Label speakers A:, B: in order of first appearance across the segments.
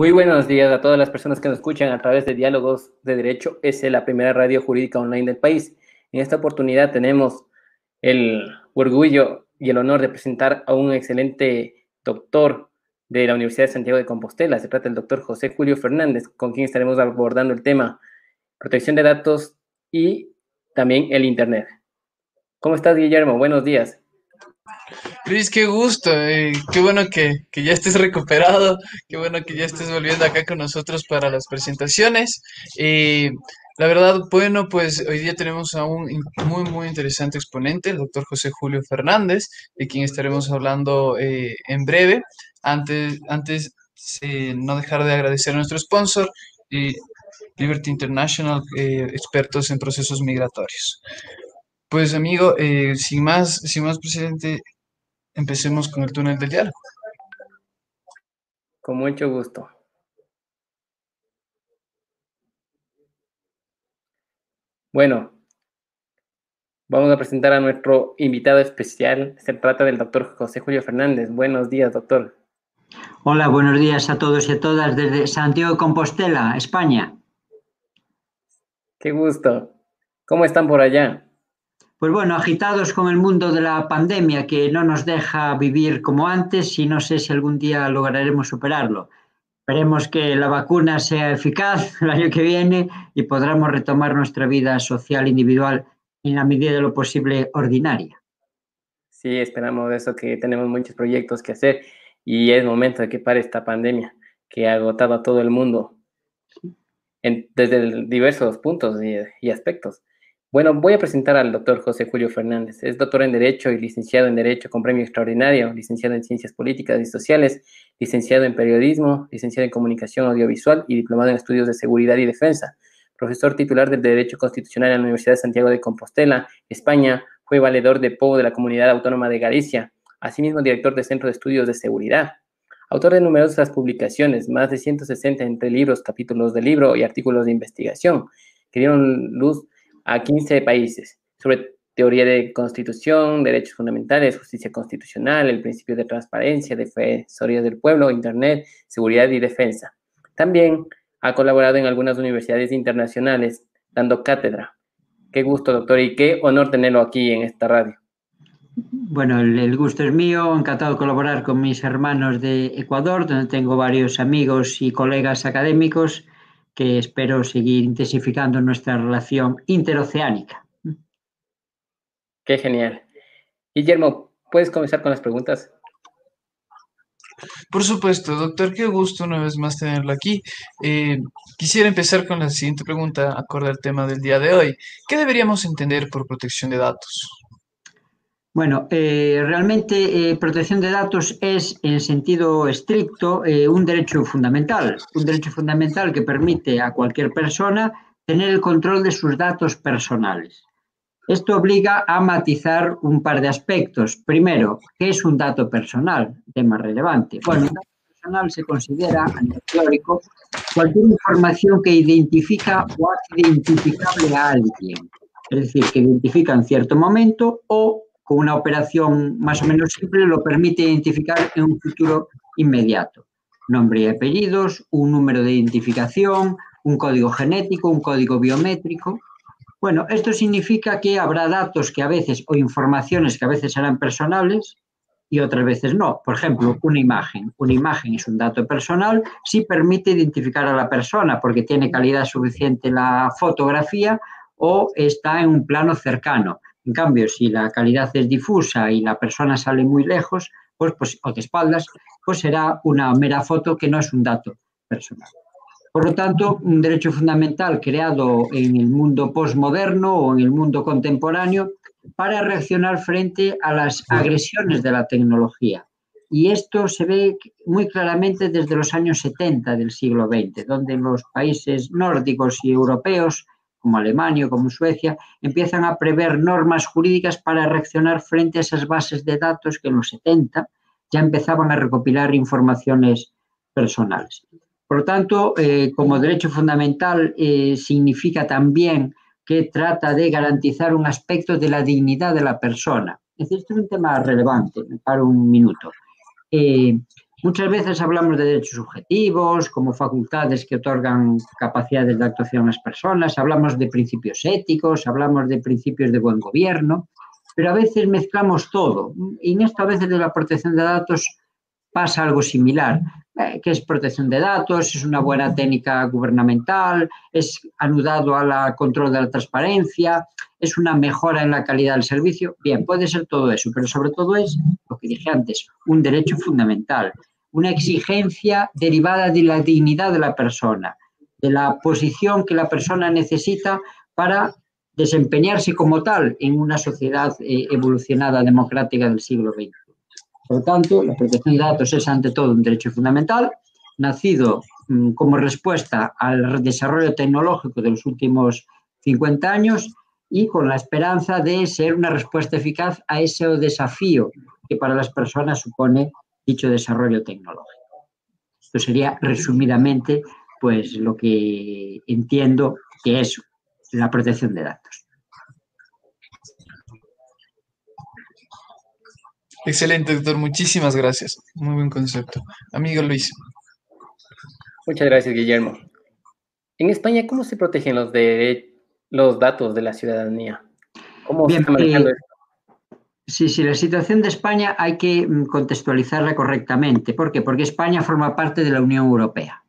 A: Muy buenos días a todas las personas que nos escuchan a través de Diálogos de Derecho. Es la primera radio jurídica online del país. En esta oportunidad tenemos el orgullo y el honor de presentar a un excelente doctor de la Universidad de Santiago de Compostela. Se trata del doctor José Julio Fernández, con quien estaremos abordando el tema protección de datos y también el Internet. ¿Cómo estás, Guillermo? Buenos días.
B: Luis, qué gusto, eh, qué bueno que, que, ya estés recuperado, qué bueno que ya estés volviendo acá con nosotros para las presentaciones. Eh, la verdad, bueno, pues hoy día tenemos a un muy, muy interesante exponente, el doctor José Julio Fernández, de quien estaremos hablando eh, en breve. Antes, antes no dejar de agradecer a nuestro sponsor, Liberty International, expertos en procesos migratorios. Pues amigo, sin más, sin más presidente, empecemos con el túnel del diálogo.
A: Con mucho gusto. Bueno, vamos a presentar a nuestro invitado especial. Se trata del doctor José Julio Fernández. Buenos días, doctor.
C: Hola, buenos días a todos y a todas desde Santiago de Compostela, España.
A: Qué gusto. ¿Cómo están por allá?
C: Pues bueno, agitados con el mundo de la pandemia que no nos deja vivir como antes y no sé si algún día lograremos superarlo. Esperemos que la vacuna sea eficaz el año que viene y podamos retomar nuestra vida social individual en la medida de lo posible ordinaria.
A: Sí, esperamos eso, que tenemos muchos proyectos que hacer y es momento de que pare esta pandemia que ha agotado a todo el mundo en, desde diversos puntos y, y aspectos. Bueno, voy a presentar al doctor José Julio Fernández. Es doctor en Derecho y licenciado en Derecho con premio extraordinario, licenciado en Ciencias Políticas y Sociales, licenciado en Periodismo, licenciado en Comunicación Audiovisual y diplomado en Estudios de Seguridad y Defensa. Profesor titular del Derecho Constitucional en la Universidad de Santiago de Compostela, España. Fue valedor de PO de la Comunidad Autónoma de Galicia. Asimismo, director del Centro de Estudios de Seguridad. Autor de numerosas publicaciones, más de 160 entre libros, capítulos de libro y artículos de investigación, que dieron luz a 15 países sobre teoría de constitución, derechos fundamentales, justicia constitucional, el principio de transparencia, defensoría del pueblo, Internet, seguridad y defensa. También ha colaborado en algunas universidades internacionales dando cátedra. Qué gusto, doctor, y qué honor tenerlo aquí en esta radio.
C: Bueno, el, gusto es mío, encantado de colaborar con mis hermanos de Ecuador, donde tengo varios amigos y colegas académicos que espero seguir intensificando nuestra relación interoceánica.
A: Qué genial. Guillermo, ¿puedes comenzar con las preguntas?
B: Por supuesto, doctor, qué gusto una vez más tenerlo aquí. Eh, quisiera empezar con la siguiente pregunta, acorde al tema del día de hoy. ¿Qué deberíamos entender por protección de datos?
C: Bueno, eh, realmente eh, protección de datos es, en sentido estricto, eh, un derecho fundamental, un derecho fundamental que permite a cualquier persona tener el control de sus datos personales. Esto obliga a matizar un par de aspectos. Primero, ¿qué es un dato personal? Tema relevante. Bueno, un dato personal se considera, a nivel teórico, cualquier información que identifica o hace identificable a alguien. Es decir, que identifica en cierto momento o con una operación más o menos simple lo permite identificar en un futuro inmediato. Nombre y apellidos, un número de identificación, un código genético, un código biométrico. Bueno, esto significa que habrá datos que a veces o informaciones que a veces serán personales y otras veces no. Por ejemplo, una imagen. Una imagen es un dato personal si permite identificar a la persona porque tiene calidad suficiente la fotografía o está en un plano cercano. En cambio, si la calidad es difusa y la persona sale muy lejos, pues, pues, o de espaldas, pues será una mera foto que no es un dato personal. Por lo tanto, un derecho fundamental creado en el mundo postmoderno o en el mundo contemporáneo para reaccionar frente a las agresiones de la tecnología. Y esto se ve muy claramente desde los años 70 del siglo XX, donde los países nórdicos y europeos como Alemania o como Suecia, empiezan a prever normas jurídicas para reaccionar frente a esas bases de datos que en los 70 ya empezaban a recopilar informaciones personales. Por lo tanto, eh, como derecho fundamental eh, significa también que trata de garantizar un aspecto de la dignidad de la persona. Es decir, esto es un tema relevante, me paro un minuto. Eh, Muchas veces hablamos de derechos subjetivos como facultades que otorgan capacidades de actuación a las personas, hablamos de principios éticos, hablamos de principios de buen gobierno, pero a veces mezclamos todo. Y en esto a veces de la protección de datos pasa algo similar, eh, que es protección de datos, es una buena técnica gubernamental, es anudado al control de la transparencia, es una mejora en la calidad del servicio. Bien, puede ser todo eso, pero sobre todo es lo que dije antes, un derecho fundamental una exigencia derivada de la dignidad de la persona, de la posición que la persona necesita para desempeñarse como tal en una sociedad eh, evolucionada democrática del siglo XX. Por lo tanto, la protección de datos es ante todo un derecho fundamental, nacido mm, como respuesta al desarrollo tecnológico de los últimos 50 años y con la esperanza de ser una respuesta eficaz a ese desafío que para las personas supone dicho desarrollo tecnológico. Esto sería resumidamente pues lo que entiendo que es la protección de datos.
B: Excelente, doctor. Muchísimas gracias. Muy buen concepto. Amigo Luis.
A: Muchas gracias, Guillermo. En España, ¿cómo se protegen los, de, los datos de la ciudadanía? ¿Cómo se está manejando
C: eh, Sí, sí, la situación de España hay que mm, contextualizarla correctamente. ¿Por qué? Porque España forma parte de la Unión Europea.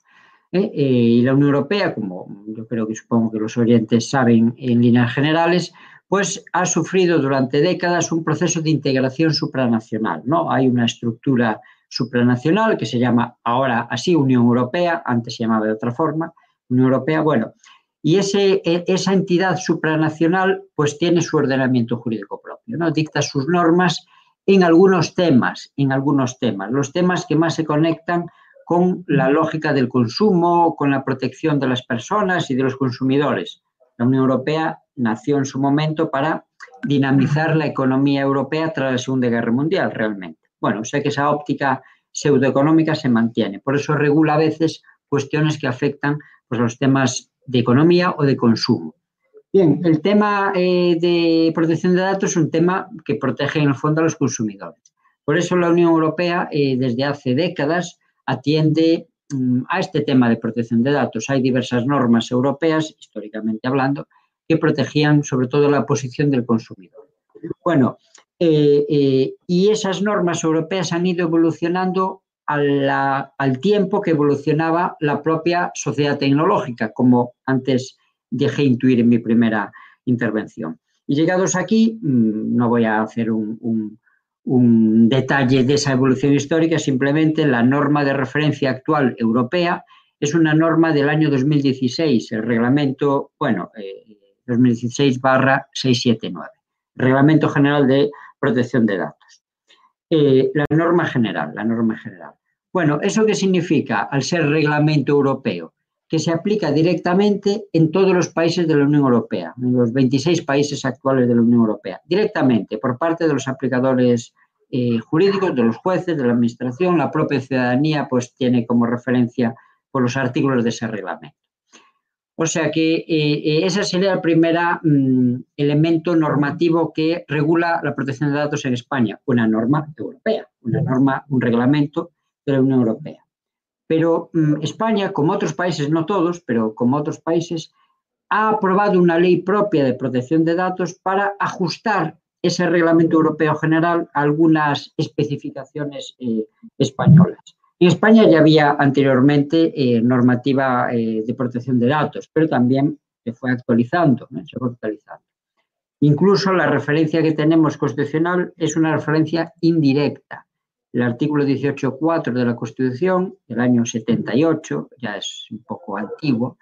C: ¿eh? Eh, y la Unión Europea, como yo creo que supongo que los oyentes saben en líneas generales, pues ha sufrido durante décadas un proceso de integración supranacional. ¿no? Hay una estructura supranacional que se llama ahora así Unión Europea, antes se llamaba de otra forma, Unión Europea. Bueno, y ese, e, esa entidad supranacional pues tiene su ordenamiento jurídico propio, ¿no? dicta sus normas en algunos temas, en algunos temas, los temas que más se conectan con la lógica del consumo, con la protección de las personas y de los consumidores. La Unión Europea nació en su momento para dinamizar la economía europea tras la Segunda Guerra Mundial, realmente. Bueno, o sea que esa óptica pseudoeconómica se mantiene. Por eso regula a veces cuestiones que afectan pues, los temas de economía o de consumo. Bien, el tema eh, de protección de datos es un tema que protege en el fondo a los consumidores. Por eso la Unión Europea eh, desde hace décadas atiende mm, a este tema de protección de datos. Hay diversas normas europeas, históricamente hablando, que protegían sobre todo la posición del consumidor. Bueno, eh, y esas normas europeas han ido evolucionando al tiempo que evolucionaba la propia sociedad tecnológica, como antes dejé intuir en mi primera intervención. Y llegados aquí, mm, no voy a hacer un, detalle de esa evolución histórica, simplemente la norma de referencia actual europea es una norma del año 2016, el reglamento, bueno, 2016 eh, barra 679, Reglamento General de Protección de Datos. Eh, la norma general, la norma general. Bueno, ¿eso qué significa al ser reglamento europeo? Que se aplica directamente en todos los países de la Unión Europea, en los 26 países actuales de la Unión Europea, directamente por parte de los aplicadores eh, jurídicos, de los jueces, de la administración, la propia ciudadanía pues tiene como referencia por los artículos de ese reglamento. O sea que eh, eh, ese sería el primer mm, elemento normativo que regula la protección de datos en España, una norma europea, una norma, un reglamento de la Unión Europea. Pero mm, España, como otros países, no todos, pero como otros países, ha aprobado una ley propia de protección de datos para ajustar ese reglamento europeo general a algunas especificaciones eh, españolas. En España ya había anteriormente eh, normativa eh, de protección de datos, pero también se fue actualizando, se fue actualizando. Incluso la referencia que tenemos constitucional es una referencia indirecta el artículo 18.4 de la Constitución, del año 78, ya es un poco antiguo,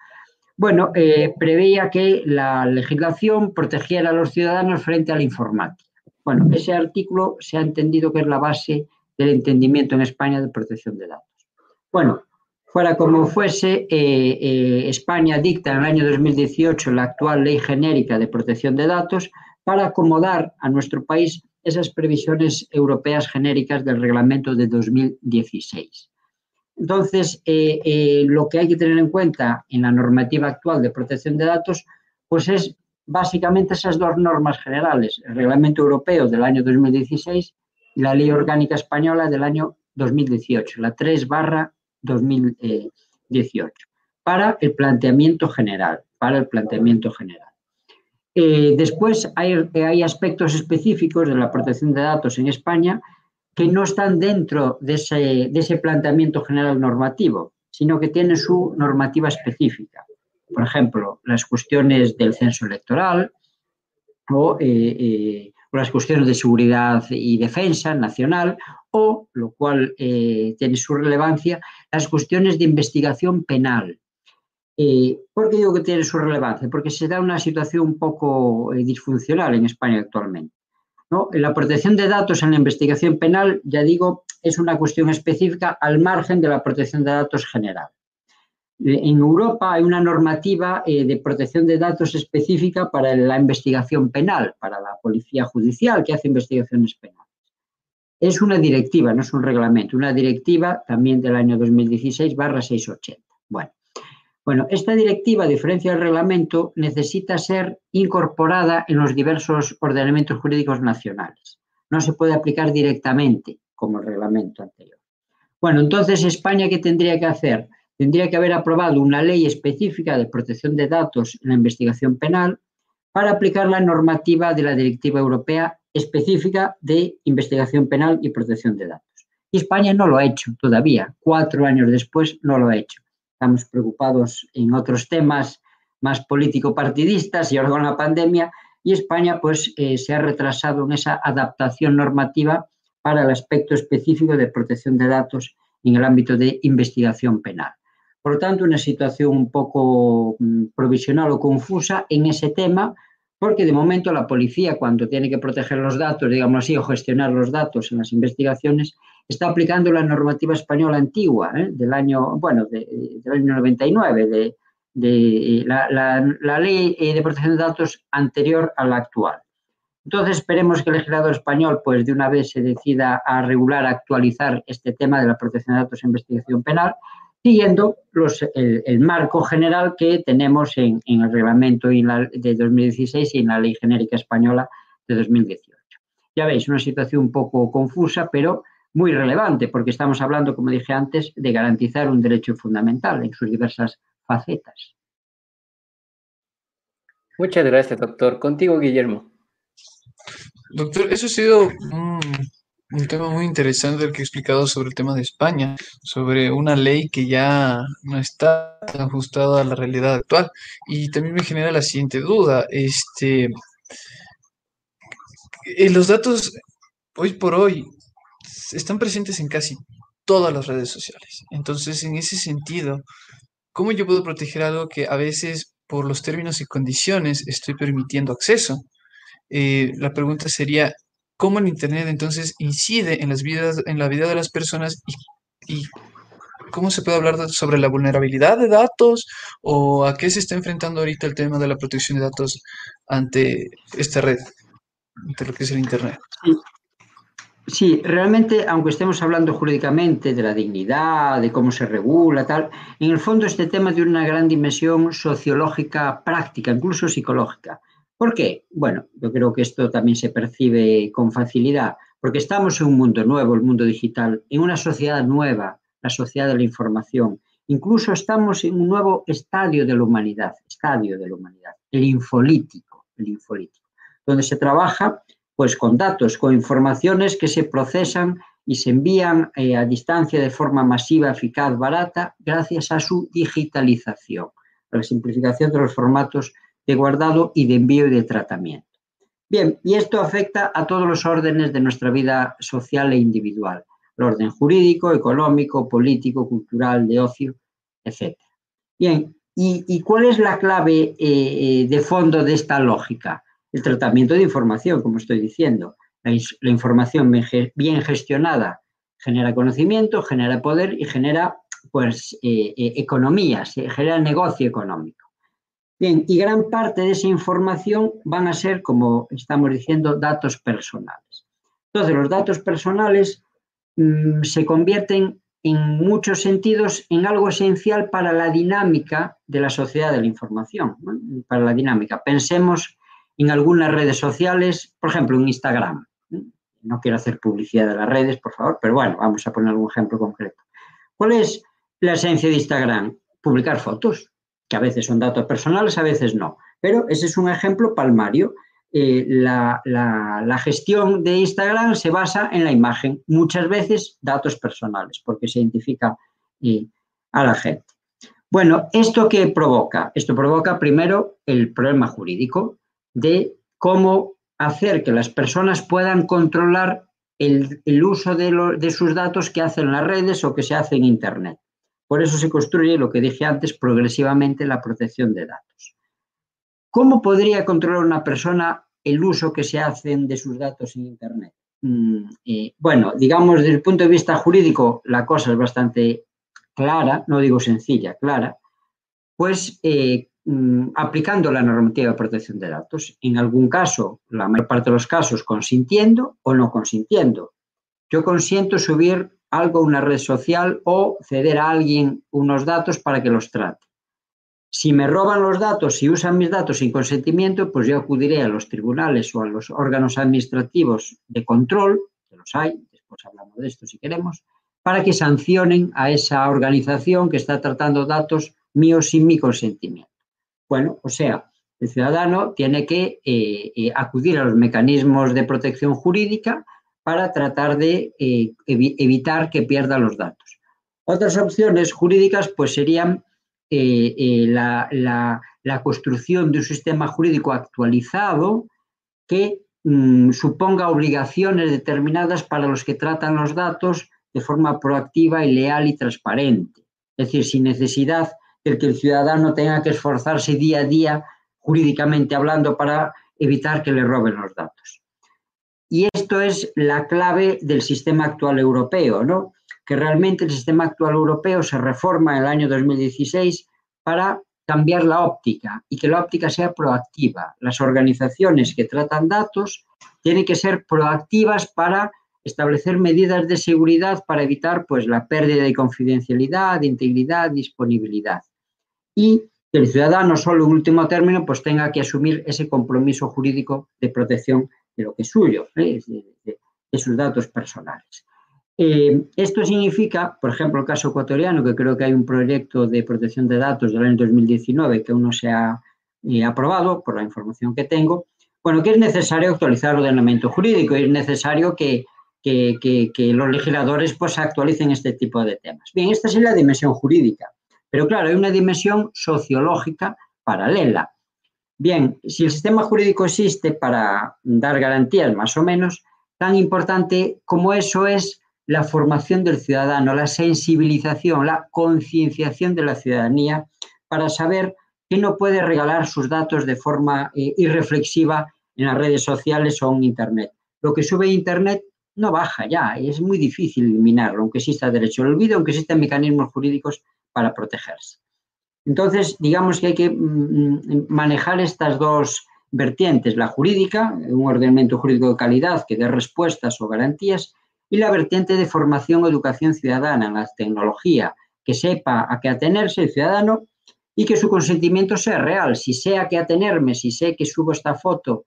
C: bueno, eh, preveía que la legislación protegiera a los ciudadanos frente a la informática. Bueno, ese artículo se ha entendido que es la base del entendimiento en España de protección de datos. Bueno, fuera como fuese, eh, eh, España dicta en el año 2018 la actual ley genérica de protección de datos para acomodar a nuestro país esas previsiones europeas genéricas del reglamento de 2016. Entonces, eh, eh, lo que hay que tener en cuenta en la normativa actual de protección de datos, pues es básicamente esas dos normas generales, el reglamento europeo del año 2016 y la ley orgánica española del año 2018, la 3 barra 2018, para el planteamiento general, para el planteamiento general. Eh, después hay, hay, aspectos específicos de la protección de datos en España que no están dentro de ese, planteamiento general normativo, sino que tienen su normativa específica. Por ejemplo, las cuestiones del censo electoral o, eh, eh, las cuestiones de seguridad y defensa nacional o, lo cual eh, tiene su relevancia, las cuestiones de investigación penal. Eh, ¿Por qué digo que tiene su relevancia? Porque se da una situación un poco eh, disfuncional en España actualmente. ¿no? La protección de datos en la investigación penal, ya digo, es una cuestión específica al margen de la protección de datos general. En Europa hay una normativa de protección de datos específica para la investigación penal, para la policía judicial que hace investigaciones penales. Es una directiva, no es un reglamento, una directiva también del año 2016 barra 680. Bueno, bueno, esta directiva, a diferencia del reglamento, necesita ser incorporada en los diversos ordenamientos jurídicos nacionales. No se puede aplicar directamente como el reglamento anterior. Bueno, entonces España, ¿qué tendría que hacer? Tendría que haber aprobado una ley específica de protección de datos en la investigación penal para aplicar la normativa de la Directiva Europea específica de investigación penal y protección de datos. Y España no lo ha hecho todavía, cuatro años después no lo ha hecho. Estamos preocupados en otros temas más político-partidistas y ahora con la pandemia y España pues eh, se ha retrasado en esa adaptación normativa para el aspecto específico de protección de datos en el ámbito de investigación penal. Por lo tanto, una situación un poco mm, provisional o confusa en ese tema, porque de momento la policía, cuando tiene que proteger los datos, digamos así, o gestionar los datos en las investigaciones, está aplicando la normativa española antigua, ¿eh? del año, bueno, de, del año 99, de, de la, la, la, ley de protección de datos anterior a la actual. Entonces esperemos que el legislador español, pues de una vez se decida a regular, a actualizar este tema de la protección de datos en investigación penal siguiendo los, el, el, marco general que tenemos en, en el reglamento y la, de 2016 y en la ley genérica española de 2018. Ya veis, una situación un poco confusa, pero muy relevante, porque estamos hablando, como dije antes, de garantizar un derecho fundamental en sus diversas facetas.
A: Muchas gracias, doctor. Contigo, Guillermo.
B: Doctor, eso ha sido un un tema muy interesante el que he explicado sobre el tema de España, sobre una ley que ya no está ajustada a la realidad actual. Y también me genera la siguiente duda. Este, eh, los datos hoy por hoy están presentes en casi todas las redes sociales. Entonces, en ese sentido, ¿cómo yo puedo proteger algo que a veces por los términos y condiciones estoy permitiendo acceso? Eh, la pregunta sería, cómo el Internet entonces incide en, las vidas, en la vida de las personas y, y cómo se puede hablar sobre la vulnerabilidad de datos o a qué se está enfrentando ahorita el tema de la protección de datos ante esta red, ante lo que es el Internet.
C: Sí. Realmente, aunque estemos hablando jurídicamente de la dignidad, de cómo se regula, tal, en el fondo este tema tiene una gran dimensión sociológica, práctica, incluso psicológica. ¿Por qué? Bueno, yo creo que esto también se percibe con facilidad, porque estamos en un mundo nuevo, el mundo digital, en una sociedad nueva, la sociedad de la información. Incluso estamos en un nuevo estadio de la humanidad, estadio de la humanidad, el infolítico, el infolítico, donde se trabaja pues con datos, con informaciones que se procesan y se envían eh, a distancia de forma masiva, eficaz, barata, gracias a su digitalización, a la simplificación de los formatos de guardado y de envío y de tratamiento. Bien, y esto afecta a todos los órdenes de nuestra vida social e individual, el orden jurídico, económico, político, cultural, de ocio, etc. Bien, ¿y, cuál es la clave eh, de fondo de esta lógica? El tratamiento de información, como estoy diciendo. La, información bien gestionada genera conocimiento, genera poder y genera pues, eh, eh, economía, genera negocio económico. Bien, y gran parte de esa información van a ser, como estamos diciendo, datos personales. Entonces, los datos personales mmm, se convierten en muchos sentidos en algo esencial para la dinámica de la sociedad de la información, para la dinámica. Pensemos en algunas redes sociales, por ejemplo, en Instagram. no quiero hacer publicidad de las redes, por favor, pero bueno, vamos a poner algún ejemplo concreto. ¿Cuál es la esencia de Instagram? Publicar fotos, que a veces son datos personales, a veces no. Pero ese es un ejemplo palmario. Eh, la, gestión de Instagram se basa en la imagen, muchas veces datos personales, porque se identifica eh, a la gente. Bueno, ¿esto qué provoca? Esto provoca primero el problema jurídico de cómo hacer que las personas puedan controlar el, uso de, de, sus datos que hacen las redes o que se hace en Internet. Por eso se construye, lo que dije antes, progresivamente la protección de datos. ¿Cómo podría controlar una persona el uso que se hacen de sus datos en Internet? Mm, eh, bueno, digamos, desde el punto de vista jurídico, la cosa es bastante clara, no digo sencilla, clara, pues eh, mm, aplicando la normativa de protección de datos. En algún caso, la mayor parte de los casos, consintiendo o no consintiendo. Yo consiento subir algo a una red social o ceder a alguien unos datos para que los trate. Si me roban los datos y usan mis datos sin consentimiento, pues yo acudiré a los tribunales o a los órganos administrativos de control, que los hay, después hablamos de esto si queremos, para que sancionen a esa organización que está tratando datos míos sin mi consentimiento. Bueno, o sea, el ciudadano tiene que eh, eh, acudir a los mecanismos de protección jurídica para tratar de eh, evitar que pierda los datos. Otras opciones jurídicas pues serían eh, la, construcción de un sistema jurídico actualizado que mm, suponga obligaciones determinadas para los que tratan los datos de forma proactiva y leal y transparente. Es decir, sin necesidad de que el ciudadano tenga que esforzarse día a día jurídicamente hablando para evitar que le roben los datos. Y esto es la clave del sistema actual europeo, ¿no? que realmente el sistema actual europeo se reforma en el año 2016 para cambiar la óptica y que la óptica sea proactiva. Las organizaciones que tratan datos tienen que ser proactivas para establecer medidas de seguridad para evitar pues, la pérdida de confidencialidad, de integridad, disponibilidad. Y que el ciudadano, solo en último término, pues tenga que asumir ese compromiso jurídico de protección de lo que es suyo, ¿eh? de sus datos personales. Eh, esto significa, por ejemplo, el caso ecuatoriano, que creo que hay un proyecto de protección de datos del año 2019 que aún no se ha eh, aprobado, por la información que tengo, bueno, que es necesario actualizar el ordenamiento jurídico es necesario que, los legisladores pues, actualicen este tipo de temas. Bien, esta es la dimensión jurídica, pero claro, hay una dimensión sociológica paralela. Bien, si el sistema jurídico existe para dar garantías más o menos, tan importante como eso es la formación del ciudadano, la sensibilización, la concienciación de la ciudadanía para saber que no puede regalar sus datos de forma eh, irreflexiva en las redes sociales o en Internet. Lo que sube Internet no baja ya, es muy difícil eliminarlo, aunque exista derecho al olvido, aunque existan mecanismos jurídicos para protegerse. Entonces, digamos que hay que mm, mm, manejar estas dos vertientes, la jurídica, un ordenamiento jurídico de calidad que dé respuestas o garantías, y la vertiente de formación o educación ciudadana en la tecnología, que sepa a qué atenerse el ciudadano y que su consentimiento sea real. Si sé a qué atenerme, si sé que subo esta foto,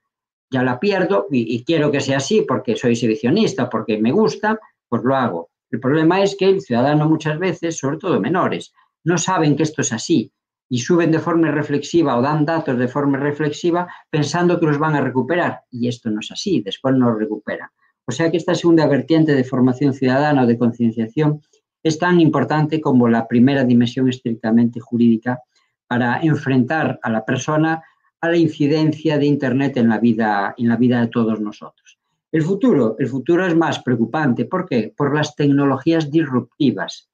C: ya la pierdo y, quiero que sea así porque soy exhibicionista, porque me gusta, pues lo hago. El problema es que el ciudadano muchas veces, sobre todo menores, no saben que esto es así y suben de forma reflexiva o dan datos de forma reflexiva pensando que los van a recuperar. Y esto no es así, después no lo recuperan. O sea que esta segunda vertiente de formación ciudadana o de concienciación es tan importante como la primera dimensión estrictamente jurídica para enfrentar a la persona a la incidencia de Internet en la vida, en la vida de todos nosotros. El futuro, el futuro es más preocupante. ¿Por qué? Por las tecnologías disruptivas.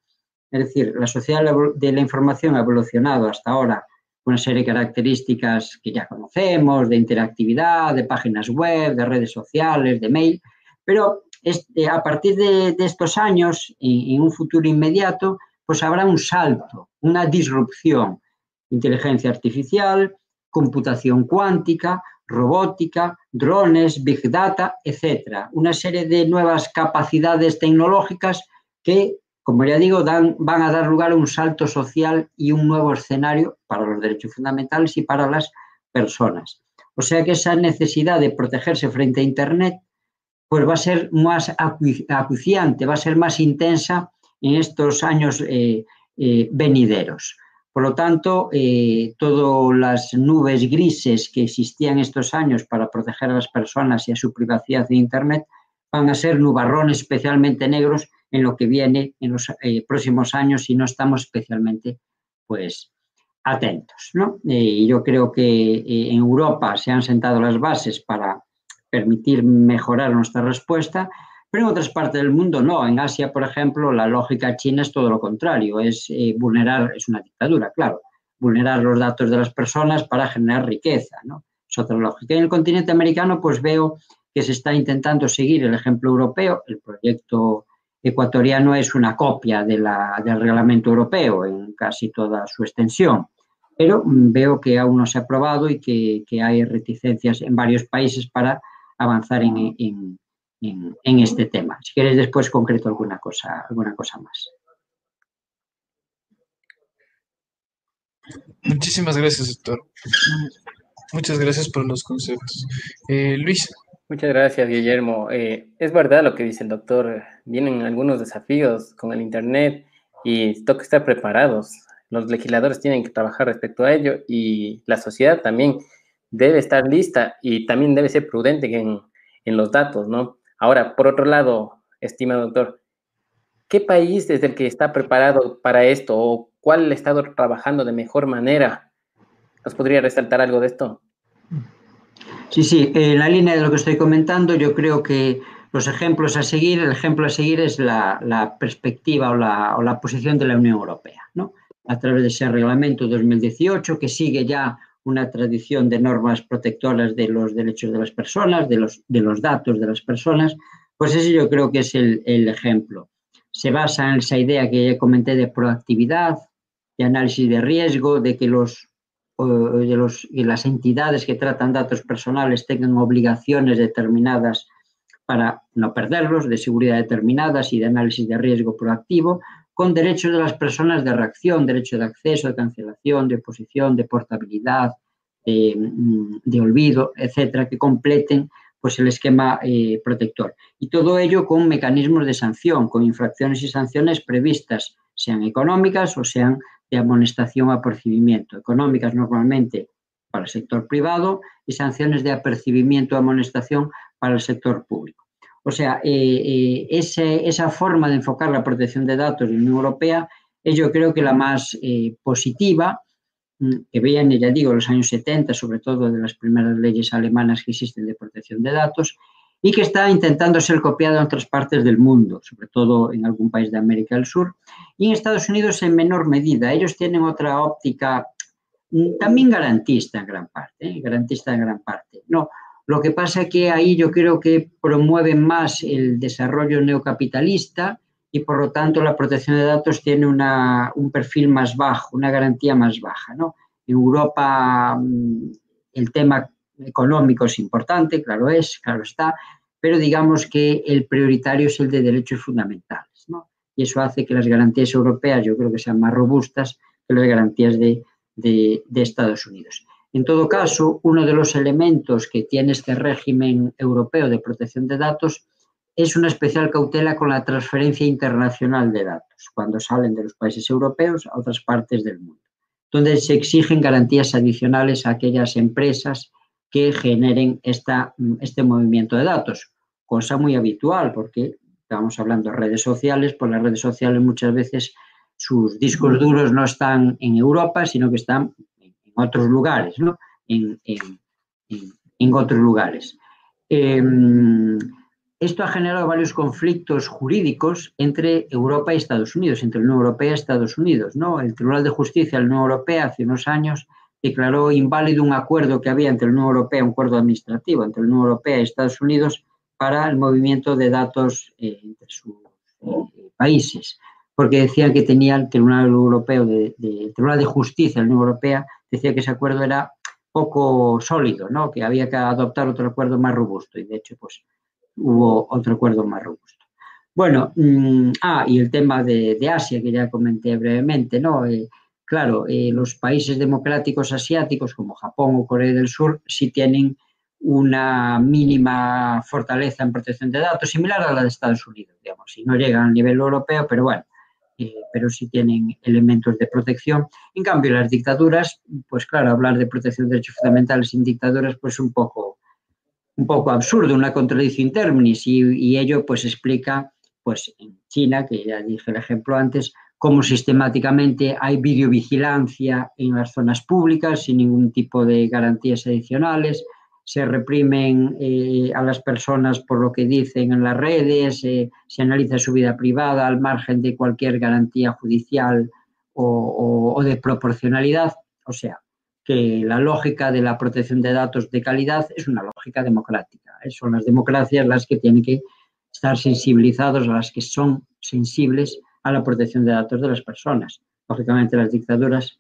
C: Es decir, la sociedad de la información ha evolucionado hasta ahora con una serie de características que ya conocemos, de interactividad, de páginas web, de redes sociales, de mail, pero este, a partir de, estos años, y en un futuro inmediato, pues habrá un salto, una disrupción. Inteligencia artificial, computación cuántica, robótica, drones, big data, etcétera. Una serie de nuevas capacidades tecnológicas que, como ya digo, van a dar lugar a un salto social y un nuevo escenario para los derechos fundamentales y para las personas. O sea que esa necesidad de protegerse frente a Internet pues va a ser más acuciante, va a ser más intensa en estos años eh, eh, venideros. Por lo tanto, eh, todas las nubes grises que existían estos años para proteger a las personas y a su privacidad en Internet van a ser nubarrones especialmente negros en lo que viene en los próximos años si no estamos especialmente pues, atentos. y yo creo que en Europa se han sentado las bases para permitir mejorar nuestra respuesta, pero en otras partes del mundo no. En Asia, por ejemplo, la lógica china es todo lo contrario, es eh, vulnerar, es una dictadura, claro, vulnerar los datos de las personas para generar riqueza, ¿no? Es otra lógica. En el continente americano, pues veo que se está intentando seguir el ejemplo europeo. El proyecto ecuatoriano es una copia del reglamento europeo en casi toda su extensión pero mm, veo que aún no se ha aprobado y que, que hay reticencias en varios países para avanzar en, este tema. Si quieres después concreto alguna cosa, alguna cosa más.
B: Muchísimas gracias, doctor. Muchas gracias por los conceptos. Eh, Luis.
A: Muchas gracias, Guillermo. Eh, es verdad lo que dice el doctor. Vienen algunos desafíos con el Internet y toca estar preparados. Los legisladores tienen que trabajar respecto a ello y la sociedad también debe estar lista y también debe ser prudente en, en los datos, ¿no? Ahora, por otro lado, estimado doctor, ¿qué país es el que está preparado para esto o cuál ha estado trabajando de mejor manera? ¿Nos podría resaltar algo de esto?
C: Sí, sí, en la línea de lo que estoy comentando, yo creo que los ejemplos a seguir, el ejemplo a seguir es la, la perspectiva o la, o la, posición de la Unión Europea, ¿no? A través de ese reglamento 2018 que sigue ya una tradición de normas protectoras de los derechos de las personas, de los, de los datos de las personas, pues ese yo creo que es el, ejemplo. Se basa en esa idea que ya comenté de proactividad, de análisis de riesgo, de que los, de los, las entidades que tratan datos personales tengan obligaciones determinadas para no perderlos, de seguridad determinadas y de análisis de riesgo proactivo, con derechos de las personas de reacción, derecho de acceso, de cancelación, de oposición, de portabilidad, de, mm, olvido, etcétera, que completen pues, el esquema eh, protector. Y todo ello con mecanismos de sanción, con infracciones y sanciones previstas, sean económicas o sean de amonestación o apercibimiento. Económicas normalmente para el sector privado y sanciones de apercibimiento o amonestación para el sector público. O sea, eh, eh, esa forma de enfocar la protección de datos de la Unión Europea es yo creo que la más eh, positiva, mm, que viene, ya digo, los años 70, sobre todo de las primeras leyes alemanas que existen de protección de datos, y que está intentando ser copiada en otras partes del mundo, sobre todo en algún país de América del Sur, y en Estados Unidos en menor medida. Ellos tienen otra óptica mm, también garantista en gran parte, garantista en gran parte. No, lo que pasa es que ahí yo creo que promueven más el desarrollo neocapitalista y por lo tanto la protección de datos tiene un perfil más bajo, una garantía más baja. ¿no? En Europa mm, el tema económico es importante, claro es, claro está, pero digamos que el prioritario es el de derechos fundamentales. ¿no? Y eso hace que las garantías europeas yo creo que sean más robustas que las garantías de Estados Unidos. En todo caso, uno de los elementos que tiene este régimen europeo de protección de datos es una especial cautela con la transferencia internacional de datos, cuando salen de los países europeos a otras partes del mundo, donde se exigen garantías adicionales a aquellas empresas que generen esta, este movimiento de datos, cosa muy habitual porque estamos hablando de redes sociales, pues las redes sociales muchas veces sus discos duros no están en Europa, sino que están otros lugares, ¿no? En, otros lugares. Em, esto ha generado varios conflictos jurídicos entre Europa y Estados Unidos, entre la Unión Europea y Estados Unidos. ¿no? El Tribunal de Justicia de la Unión Europea hace unos años declaró inválido un acuerdo que había entre la Unión Europea, un acuerdo administrativo entre la Unión Europea y Estados Unidos para el movimiento de datos eh, entre sus eh, países, porque decían que tenía el Tribunal Europeo de, de, Tribunal de Justicia de la Unión Europea decía que ese acuerdo era poco sólido, ¿no? que había que adoptar otro acuerdo más robusto y de hecho pues hubo otro acuerdo más robusto. Bueno, mm, ah, y el tema de, Asia que ya comenté brevemente, ¿no? Eh, claro, eh, los países democráticos asiáticos como Japón o Corea del Sur sí tienen una mínima fortaleza en protección de datos, similar a la de Estados Unidos, digamos, si no llegan al nivel europeo, pero bueno, eh, pero sí tienen elementos de protección. En cambio, las dictaduras, pues claro, hablar de protección de derechos fundamentales sin dictaduras, pues un poco, un poco absurdo, una contradicción terminis, y, y ello pues explica, pues en China, que ya dije el ejemplo antes, cómo sistemáticamente hay videovigilancia en las zonas públicas sin ningún tipo de garantías adicionales, se reprimen eh, a las personas por lo que dicen en las redes, eh, se analiza su vida privada al margen de cualquier garantía judicial o, o, de proporcionalidad. O sea, que la lógica de la protección de datos de calidad es una lógica democrática. ¿eh? Son las democracias las que tienen que estar sensibilizados, las que son sensibles a la protección de datos de las personas. Lógicamente las dictaduras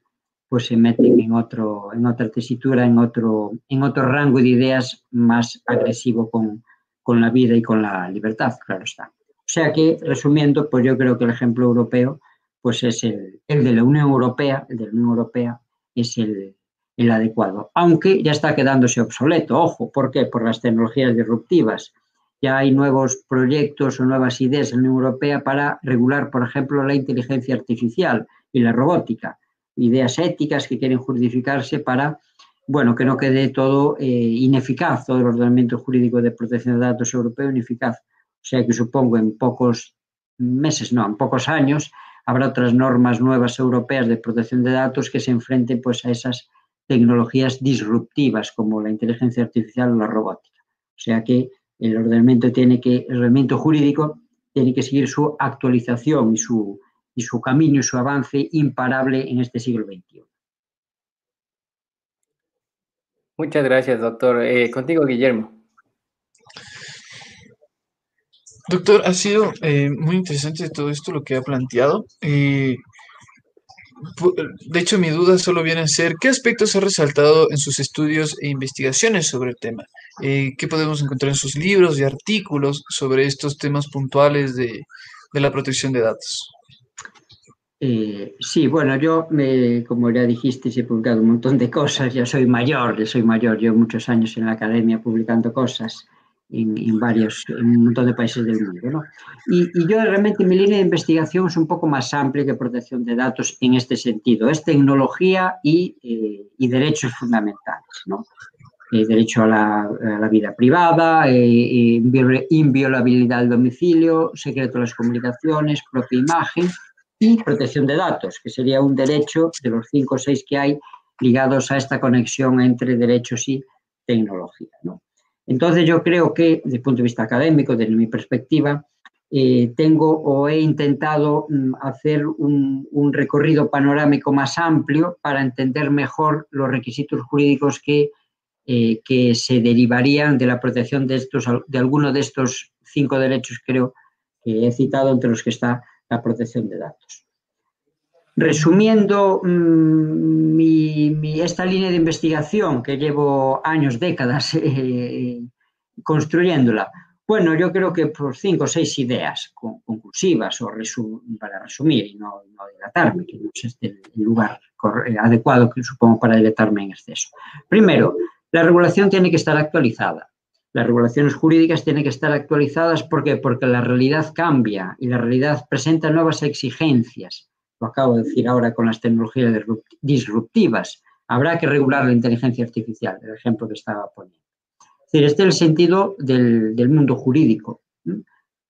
C: pues se meten en, otro, en otra tesitura, en otro, en otro rango de ideas más agresivo con, con la vida y con la libertad, claro está. O sea que, resumiendo, pues yo creo que el ejemplo europeo pues es el, el de la Unión Europea, el de la Unión Europea es el, el adecuado, aunque ya está quedándose obsoleto, ojo, ¿por qué? Por las tecnologías disruptivas. Ya hay nuevos proyectos o nuevas ideas en la Unión Europea para regular, por ejemplo, la inteligencia artificial y la robótica ideas éticas que quieren justificarse para, bueno, que no quede todo eh, ineficaz, todo el ordenamiento jurídico de protección de datos europeo ineficaz. O sea que supongo en pocos meses, no, en pocos años, habrá otras normas nuevas europeas de protección de datos que se enfrenten pues, a esas tecnologías disruptivas como la inteligencia artificial o la robótica. O sea que el ordenamiento tiene que, el ordenamiento jurídico tiene que seguir su actualización y su y su camino y su avance imparable en este siglo XXI.
A: Muchas gracias, doctor. Eh, contigo, Guillermo.
B: Doctor, ha sido eh, muy interesante todo esto lo que ha planteado. Eh, de hecho, mi duda solo viene a ser, ¿qué aspectos ha resaltado en sus estudios e investigaciones sobre el tema? Eh, ¿Qué podemos encontrar en sus libros y artículos sobre estos temas puntuales de, de la protección de datos?
C: Eh, sí, bueno, yo, me, como ya dijiste, he publicado un montón de cosas, ya soy mayor, ya soy mayor, llevo muchos años en la academia publicando cosas en, en varios, en un montón de países del mundo, ¿no? Y, y, yo realmente mi línea de investigación es un poco más amplia que protección de datos en este sentido, es tecnología y, eh, y derechos fundamentales, ¿no? Eh, derecho a la, a la, vida privada, eh, inviolabilidad del domicilio, secreto de las comunicaciones, propia imagen, y protección de datos, que sería un derecho de los cinco o seis que hay ligados a esta conexión entre derechos y tecnología. ¿no? Entonces yo creo que, desde el punto de vista académico, desde mi perspectiva, eh, tengo o he intentado mm, hacer un, recorrido panorámico más amplio para entender mejor los requisitos jurídicos que, eh, que se derivarían de la protección de, estos, de alguno de estos cinco derechos, creo, que he citado, entre los que está la protección de datos. Resumiendo mmm, mi, esta línea de investigación que llevo años, décadas eh, construyéndola, bueno, yo creo que por cinco o seis ideas conclusivas o para resumir y no, no que no es este el lugar adecuado que supongo para dilatarme en exceso. Primero, la regulación tiene que estar actualizada. Las regulaciones jurídicas tienen que estar actualizadas ¿por qué? porque la realidad cambia y la realidad presenta nuevas exigencias. Lo acabo de decir ahora con las tecnologías disruptivas. Habrá que regular la inteligencia artificial, el ejemplo que estaba poniendo. Es decir, este es el sentido del, del mundo jurídico.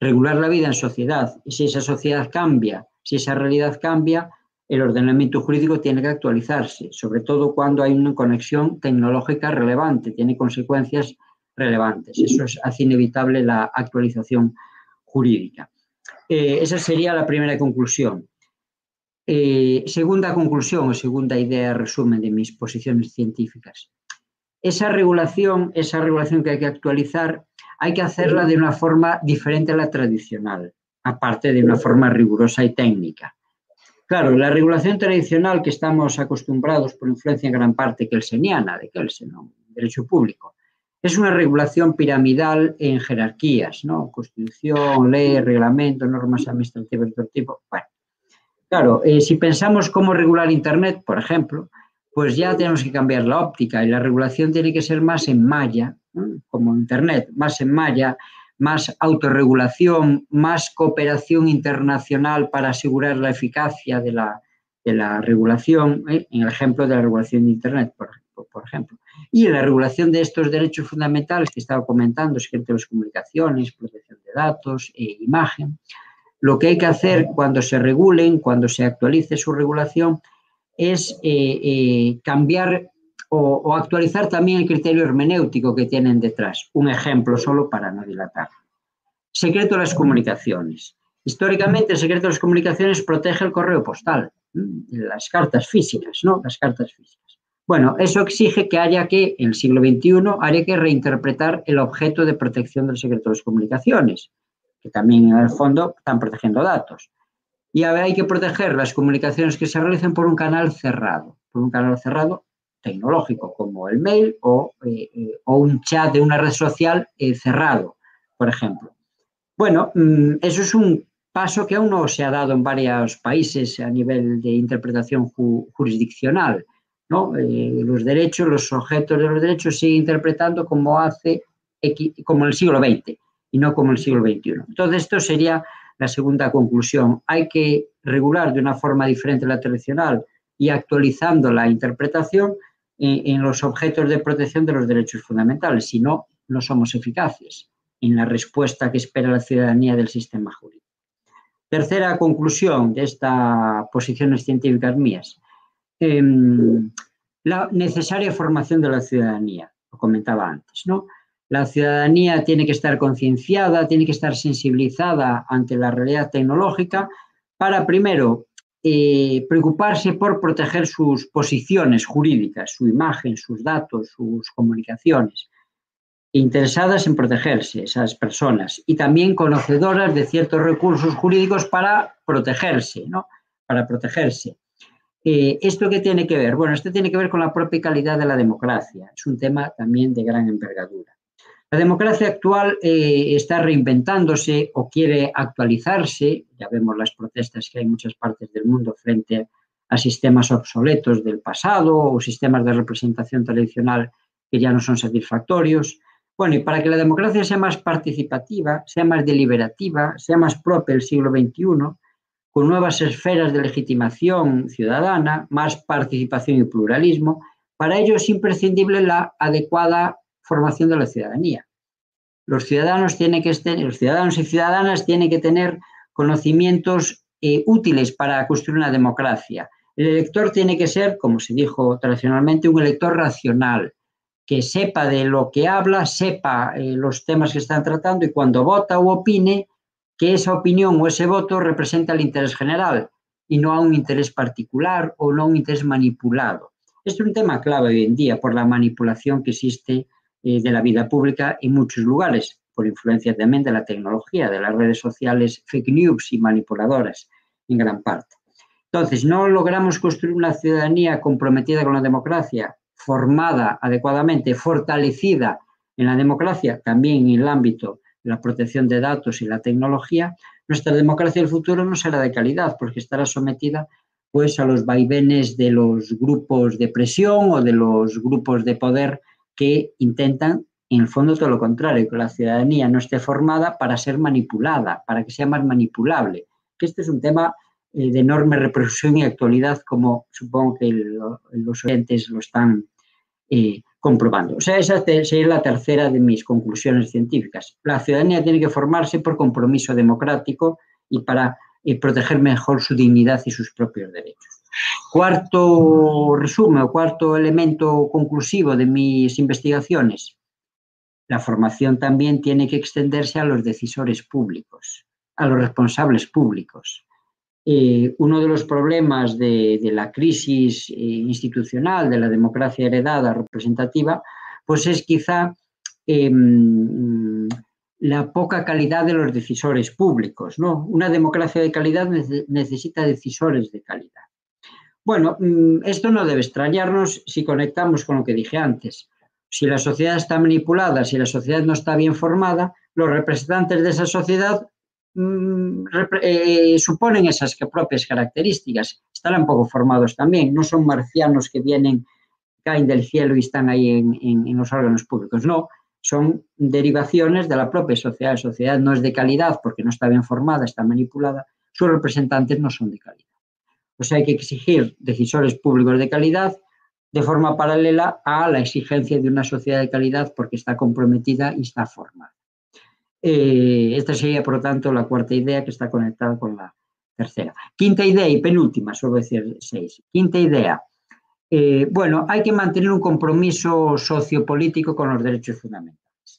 C: Regular la vida en sociedad. Y si esa sociedad cambia, si esa realidad cambia, el ordenamiento jurídico tiene que actualizarse, sobre todo cuando hay una conexión tecnológica relevante, tiene consecuencias relevantes. Eso es, hace inevitable la actualización jurídica. Eh, esa sería la primera conclusión. Eh, segunda conclusión o segunda idea, resumen de mis posiciones científicas. Esa regulación, esa regulación que hay que actualizar, hay que hacerla de una forma diferente a la tradicional, aparte de una forma rigurosa y técnica. Claro, la regulación tradicional que estamos acostumbrados por influencia en gran parte kelseniana, de Kelsen, ¿no? derecho público, es una regulación piramidal en jerarquías, ¿no? Constitución, ley, reglamento, normas administrativas de todo tipo. Bueno, claro, eh, si pensamos cómo regular Internet, por ejemplo, pues ya tenemos que cambiar la óptica y la regulación tiene que ser más en malla, como Internet, más en malla, más autorregulación, más cooperación internacional para asegurar la eficacia de la, regulación, ¿eh? en el ejemplo de la regulación de Internet, por ejemplo. Y la regulación de estos derechos fundamentales que estaba comentando, secreto de las comunicaciones, protección de datos, e imagen, lo que hay que hacer cuando se regulen, cuando se actualice su regulación, es eh, eh, cambiar o, actualizar también el criterio hermenéutico que tienen detrás. Un ejemplo solo para no dilatar. Secreto de las comunicaciones. Históricamente, el secreto de las comunicaciones protege el correo postal, las cartas físicas, ¿no? Las cartas físicas. Bueno, eso exige que haya que, en el siglo XXI, haya que reinterpretar el objeto de protección del secreto de las comunicaciones, que también en el fondo están protegiendo datos. Y hay que proteger las comunicaciones que se realicen por un canal cerrado, por un canal cerrado tecnológico, como el mail o, eh, eh, un chat de una red social eh, cerrado, por ejemplo. Bueno, mm, eso es un paso que aún no se ha dado en varios países a nivel de interpretación jurisdiccional. ¿No? los derechos, los objetos de los derechos se siguen interpretando como hace como el siglo XX y no como el siglo XXI. Entonces, esto sería la segunda conclusión. Hay que regular de una forma diferente la tradicional y actualizando la interpretación en, los objetos de protección de los derechos fundamentales. Si no, no somos eficaces en la respuesta que espera la ciudadanía del sistema jurídico. Tercera conclusión de estas posiciones científicas mías. Em, la necesaria formación de la ciudadanía, lo comentaba antes, ¿no? La ciudadanía tiene que estar concienciada, tiene que estar sensibilizada ante la realidad tecnológica para, primero, eh, preocuparse por proteger sus posiciones jurídicas, su imagen, sus datos, sus comunicaciones, interesadas en protegerse esas personas y también conocedoras de ciertos recursos jurídicos para protegerse, ¿no? Para protegerse. Eh, ¿Esto qué tiene que ver? Bueno, esto tiene que ver con la propia calidad de la democracia. Es un tema también de gran envergadura. La democracia actual eh, está reinventándose o quiere actualizarse. Ya vemos las protestas que hay en muchas partes del mundo frente a sistemas obsoletos del pasado o sistemas de representación tradicional que ya no son satisfactorios. Bueno, y para que la democracia sea más participativa, sea más deliberativa, sea más propia del siglo XXI, con nuevas esferas de legitimación ciudadana, más participación y pluralismo, para ello es imprescindible la adecuada formación de la ciudadanía. Los ciudadanos, tienen que los ciudadanos y ciudadanas tienen que tener conocimientos eh, útiles para construir una democracia. El elector tiene que ser, como se dijo tradicionalmente, un elector racional, que sepa de lo que habla, sepa eh, los temas que están tratando y cuando vota o opine, que esa opinión o ese voto representa el interés general y no a un interés particular o no a un interés manipulado. Es un tema clave hoy en día por la manipulación que existe eh, de la vida pública en muchos lugares, por influencia también de la tecnología, de las redes sociales fake news y manipuladoras en gran parte. Entonces, no logramos construir una ciudadanía comprometida con la democracia, formada adecuadamente, fortalecida en la democracia, también en el ámbito la protección de datos y la tecnología, nuestra democracia del futuro no será de calidad porque estará sometida pues a los vaivenes de los grupos de presión o de los grupos de poder que intentan, en el fondo, todo lo contrario, que la ciudadanía no esté formada para ser manipulada, para que sea más manipulable. Que este es un tema eh, de enorme repercusión y actualidad, como supongo que los oyentes lo están eh, comprobando. O sea, esa sería la tercera de mis conclusiones científicas. La ciudadanía tiene que formarse por compromiso democrático y para eh, proteger mejor su dignidad y sus propios derechos. Cuarto resumen o cuarto elemento conclusivo de mis investigaciones. La formación también tiene que extenderse a los decisores públicos, a los responsables públicos. Eh, uno de los problemas de, la crisis eh, institucional, de la democracia heredada representativa, pues es quizá em, la poca calidad de los decisores públicos. ¿no? Una democracia de calidad necesita decisores de calidad. Bueno, mm, esto no debe extrañarnos si conectamos con lo que dije antes. Si la sociedad está manipulada, si la sociedad no está bien formada, los representantes de esa sociedad eh, suponen esas propias características. Estarán poco formados también, no son marcianos que vienen, caen del cielo y están ahí en, los órganos públicos, no, son derivaciones de la propia sociedad. La sociedad no es de calidad porque no está bien formada, está manipulada, sus representantes no son de calidad. O sea, hay que exigir decisores públicos de calidad de forma paralela a la exigencia de una sociedad de calidad porque está comprometida y está formada. Eh, esta sería, por lo tanto, la cuarta idea que está conectada con la tercera. Quinta idea y penúltima, solo decir seis. Quinta idea. Eh, bueno, hay que mantener un compromiso sociopolítico con los derechos fundamentales.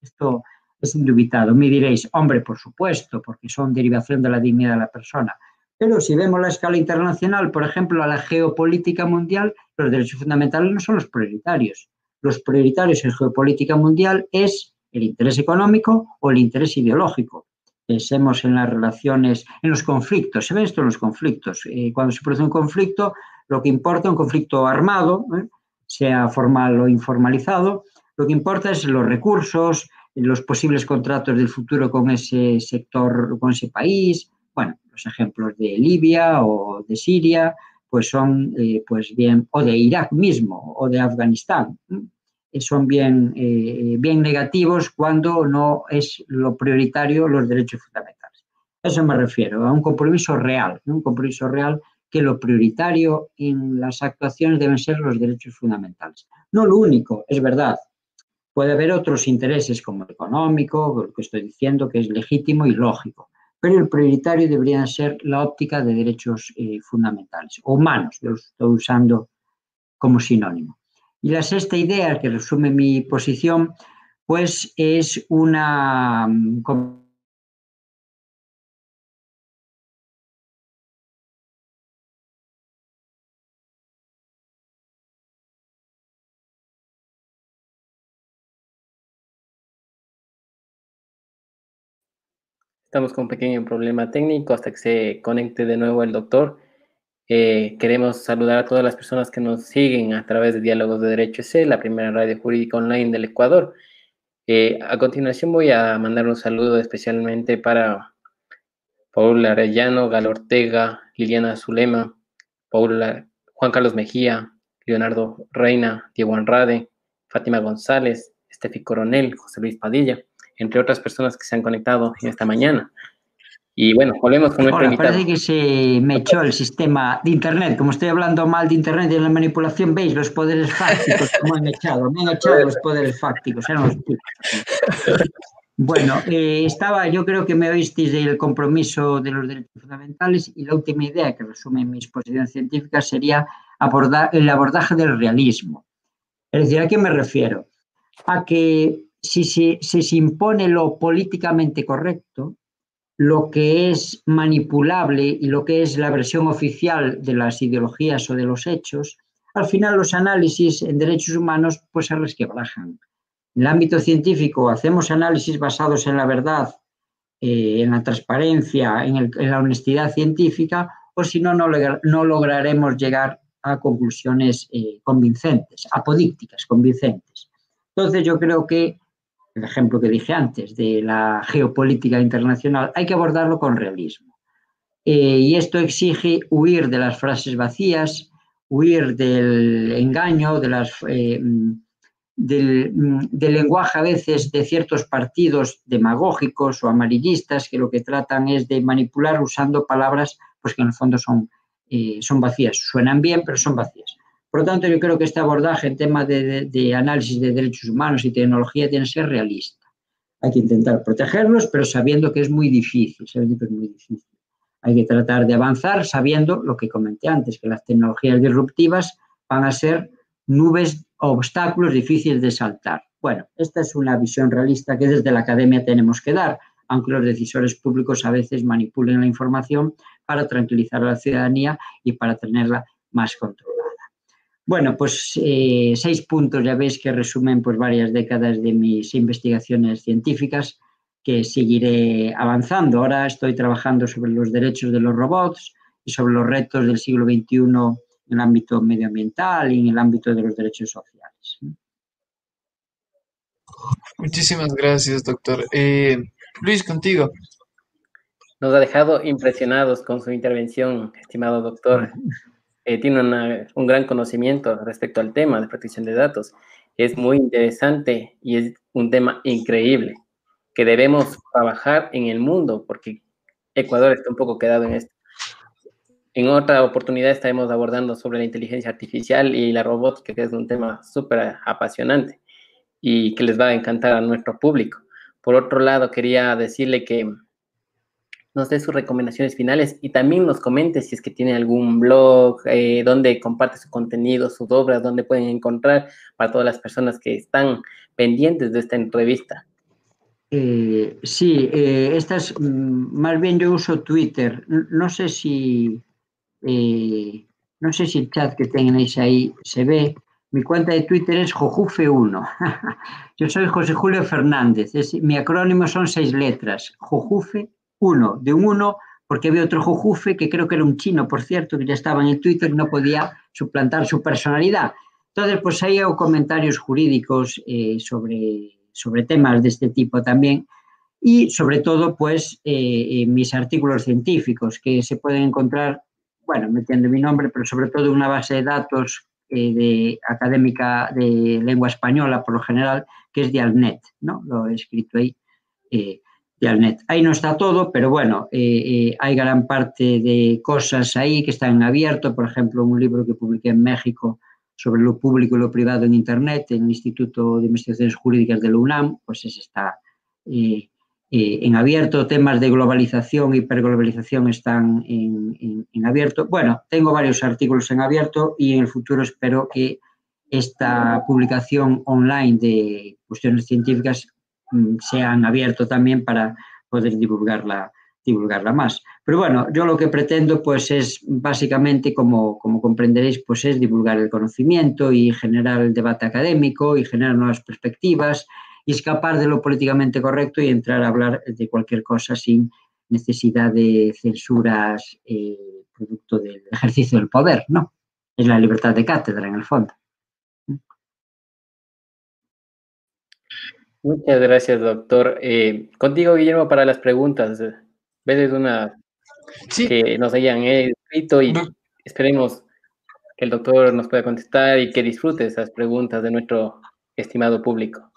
C: Esto es indubitado. Me diréis, hombre, por supuesto, porque son derivación de la dignidad de la persona. Pero si vemos la escala internacional, por ejemplo, a la geopolítica mundial, los derechos fundamentales no son los prioritarios. Los prioritarios en geopolítica mundial es el interés económico o el interés ideológico. Pensemos en las relaciones, en los conflictos. Se ve esto en los conflictos. Eh, cuando se produce un conflicto, lo que importa, un conflicto armado, ¿eh? sea formal o informalizado, lo que importa es los recursos, los posibles contratos del futuro con ese sector, con ese país. Bueno, los ejemplos de Libia o de Siria, pues son, eh, pues bien, o de Irak mismo, o de Afganistán, son bien, eh, bien negativos cuando no es lo prioritario los derechos fundamentales. A eso me refiero, a un compromiso real, un compromiso real que lo prioritario en las actuaciones deben ser los derechos fundamentales. No lo único, es verdad, Puede haber otros intereses como el económico, lo que estoy diciendo, que es legítimo y lógico, pero el prioritario debería ser la óptica de derechos eh, fundamentales, o humanos, yo lo estoy usando como sinónimo. Y la sexta idea, que resume mi posición, pues es una mm,
A: Estamos con un pequeño problema técnico hasta que se conecte de nuevo el doctor. Eh, queremos saludar a todas las personas que nos siguen a través de Diálogos de Derecho EC, la primera radio jurídica online del Ecuador. Eh, a continuación voy a mandar un saludo especialmente para Paula Arellano, Gal Ortega, Liliana Zulema, Paula, Juan Carlos Mejía, Leonardo Reina, Diego Anrade, Fátima González, Estefi Coronel, José Luis Padilla entre otras personas que se han conectado en esta mañana. Y bueno, volvemos con nuestro invitado.
C: Parece que se me echó el sistema de Internet. Como estoy hablando mal de Internet y de la manipulación, veis los poderes fácticos como han echado. Me han echado los poderes fácticos. Bueno, eh, estaba, yo creo que me oísteis del compromiso de los derechos fundamentales y la última idea que resume mi exposición científica sería abordar el abordaje del realismo. Es decir, ¿a qué me refiero? A que si se, impone lo políticamente correcto, lo que es manipulable y lo que es la versión oficial de las ideologías o de los hechos, al final los análisis en derechos humanos pues se resquebrajan. En el ámbito científico hacemos análisis basados en la verdad, eh, en la transparencia, en, la honestidad científica, o si no, no, lograremos llegar a conclusiones eh, convincentes, apodícticas, convincentes. Entonces yo creo que el ejemplo que dije antes de la geopolítica internacional, hay que abordarlo con realismo. Eh, y esto exige huir de las frases vacías, huir del engaño, de las, eh, del, lenguaje a veces de ciertos partidos demagógicos o amarillistas que lo que tratan es de manipular usando palabras pues que en el fondo son, eh, son vacías. Suenan bien, pero son vacías. Por lo tanto, yo creo que este abordaje en tema de, análisis de derechos humanos y tecnología tiene que ser realista. Hay que intentar protegerlos, pero sabiendo que es muy difícil, sabiendo que es muy difícil. Hay que tratar de avanzar sabiendo lo que comenté antes, que las tecnologías disruptivas van a ser nubes, obstáculos difíciles de saltar. Bueno, esta es una visión realista que desde la academia tenemos que dar, aunque los decisores públicos a veces manipulen la información para tranquilizar a la ciudadanía y para tenerla más controlada. Bueno, pues eh, seis puntos ya veis que resumen pues, varias décadas de mis investigaciones científicas que seguiré avanzando. Ahora estoy trabajando sobre los derechos de los robots y sobre los retos del siglo XXI en el ámbito medioambiental y en el ámbito de los derechos sociales.
B: Muchísimas gracias, doctor. Eh, Luis, contigo.
A: Nos ha dejado impresionados con su intervención, estimado doctor. Eh, tiene un gran conocimiento respecto al tema de protección de datos. Es muy interesante y es un tema increíble que debemos trabajar en el mundo porque Ecuador está un poco quedado en esto. En otra oportunidad estaremos abordando sobre la inteligencia artificial y la robótica, que es un tema súper apasionante y que les va a encantar a nuestro público. Por otro lado, quería decirle que nos dé sus recomendaciones finales y también nos comente si es que tiene algún blog, eh, donde comparte su contenido, sus obras, donde pueden encontrar para todas las personas que están pendientes de esta entrevista.
C: Eh, sí, eh, estas, mm, más bien yo uso Twitter. No sé si, no sé si el chat que tenéis ahí se ve, mi cuenta de Twitter es Jojufe1. Yo soy José Julio Fernández. mi acrónimo son seis letras. Jojufe1, de un uno, porque había otro Jojufe que creo que era un chino, por cierto, que ya estaba en el Twitter y no podía suplantar su personalidad. Entonces, pues hago comentarios jurídicos eh, sobre, sobre temas de este tipo también y sobre todo, pues, eh, mis artículos científicos que se pueden encontrar, bueno, metiendo mi nombre, pero sobre todo una base de datos eh, de académica de lengua española, por lo general, que es de Alnet, ¿no? Lo he escrito ahí, eh, Ahí no está todo, pero bueno, eh, hay gran parte de cosas ahí que están en abierto, por ejemplo, un libro que publiqué en México sobre lo público y lo privado en Internet, en el Instituto de Investigaciones Jurídicas de la UNAM, pues ese está eh, en abierto, temas de globalización, hiperglobalización están en, abierto. Bueno, tengo varios artículos en abierto y en el futuro espero que esta publicación online de cuestiones científicas mm, sea en abierto también para poder divulgarla, divulgarla más. Pero bueno, yo lo que pretendo pues es básicamente, como, como comprenderéis, pues es divulgar el conocimiento y generar el debate académico y generar nuevas perspectivas y escapar de lo políticamente correcto y entrar a hablar de cualquier cosa sin necesidad de censuras eh, producto del ejercicio del poder, ¿no? Es la libertad de cátedra en el fondo.
A: Muchas gracias, doctor. Eh, contigo, Guillermo, para las preguntas. Ves una que nos hayan escrito y esperemos que el doctor nos pueda contestar y que disfrute esas preguntas de nuestro estimado público.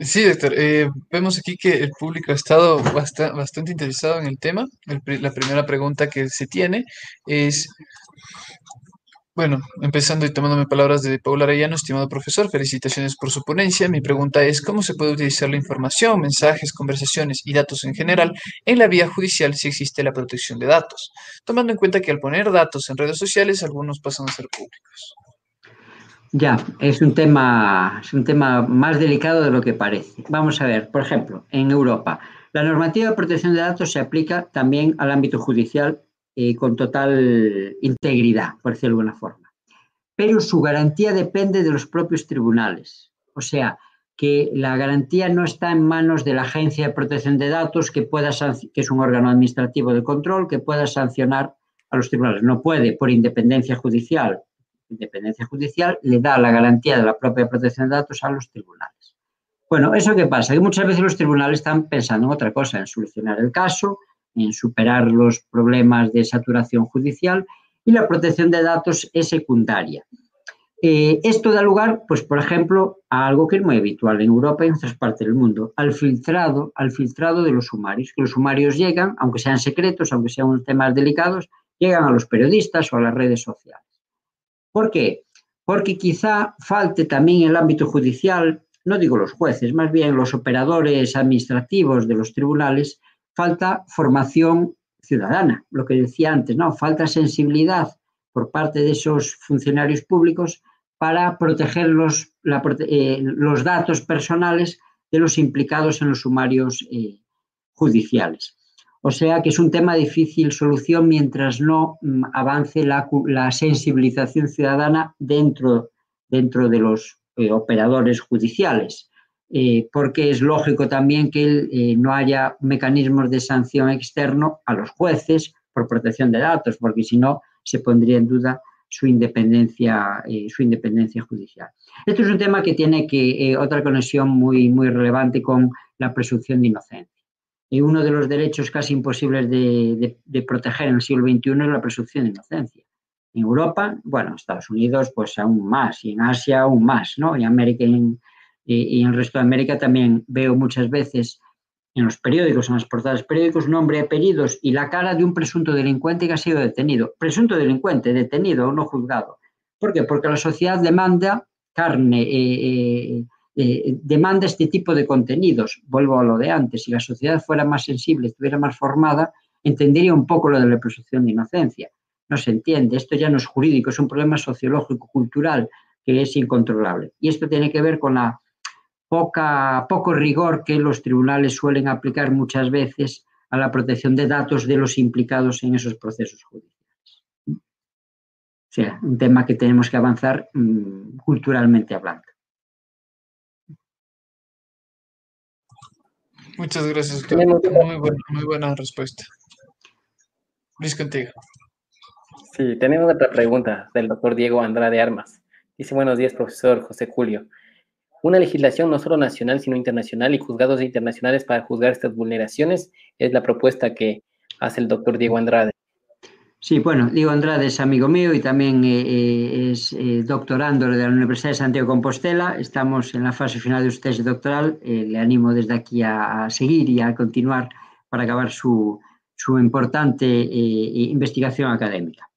B: Sí, doctor. Eh, vemos aquí que el público ha estado bastante interesado en el tema. la primera pregunta que se tiene es, bueno, empezando y tomándome palabras de Paula Arellano, estimado profesor, felicitaciones por su ponencia. Mi pregunta es, ¿cómo se puede utilizar la información, mensajes, conversaciones y datos en general en la vía judicial si existe la protección de datos? Tomando en cuenta que al poner datos en redes sociales, algunos pasan a ser públicos.
C: Ya, es un tema, es un tema más delicado de lo que parece. Vamos a ver, por ejemplo, en Europa, la normativa de protección de datos se aplica también al ámbito judicial eh, con total integridad, por decirlo de alguna forma. Pero su garantía depende de los propios tribunales. O sea, que la garantía no está en manos de la Agencia de Protección de Datos, que, pueda que es un órgano administrativo de control, que pueda sancionar a los tribunales. No puede, por independencia judicial, independencia judicial le da la garantía de la propia protección de datos a los tribunales. Bueno, ¿eso qué pasa? Que muchas veces los tribunales están pensando en otra cosa, en solucionar el caso, en superar los problemas de saturación judicial y la protección de datos es secundaria. Eh, esto da lugar, pues, por ejemplo, a algo que es muy habitual en Europa y en otras partes del mundo, al filtrado, al filtrado de los sumarios, que los sumarios llegan, aunque sean secretos, aunque sean temas delicados, llegan a los periodistas o a las redes sociales. ¿Por qué? Porque quizá falte también el ámbito judicial, no digo los jueces, más bien los operadores administrativos de los tribunales, falta formación ciudadana, lo que decía antes, ¿no? Falta sensibilidad por parte de esos funcionarios públicos para proteger los, eh, los datos personales de los implicados en los sumarios eh, judiciales. O sea que es un tema difícil solución mientras no mm, avance la, sensibilización ciudadana dentro, dentro de los eh, operadores judiciales. Eh, porque es lógico también que eh, no haya mecanismos de sanción externo a los jueces por protección de datos, porque si no se pondría en duda su independencia, su independencia judicial. Esto es un tema que tiene que, otra conexión muy, muy relevante con la presunción de inocencia. y uno de los derechos casi imposibles de, proteger en el siglo XXI es la presunción de inocencia. En Europa, bueno, Estados Unidos pues aún más, y en Asia aún más, ¿no? Y, América, y, en el resto de América también veo muchas veces en los periódicos, en las portadas periódicos, nombre, apellidos y la cara de un presunto delincuente que ha sido detenido. Presunto delincuente, detenido o no juzgado. ¿Por qué? Porque la sociedad demanda carne, eh, eh, eh, demanda este tipo de contenidos. Vuelvo a lo de antes. Si la sociedad fuera más sensible, estuviera más formada, entendería un poco lo de la presunción de inocencia. No se entiende. Esto ya no es jurídico, es un problema sociológico, cultural, que es incontrolable. Y esto tiene que ver con la poca, poco rigor que los tribunales suelen aplicar muchas veces a la protección de datos de los implicados en esos procesos judiciales. O sea, un tema que tenemos que avanzar mmm, culturalmente hablando.
B: Muchas gracias, Claudio. Muy buena, muy buena respuesta. Luis, contigo.
A: Sí, tenemos otra pregunta del doctor Diego Andrade Armas. Dice, buenos días, profesor José Julio una legislación no solo nacional, sino internacional y juzgados internacionales para juzgar estas vulneraciones es la propuesta que hace el doctor Diego Andrade.
C: Sí, bueno, Diego Andrade es amigo mío y también eh, eh, es eh, doctorando de la Universidad de Santiago de Compostela. Estamos en la fase final de su tesis doctoral. le animo desde aquí a, a, seguir y a continuar para acabar su, su importante investigación académica.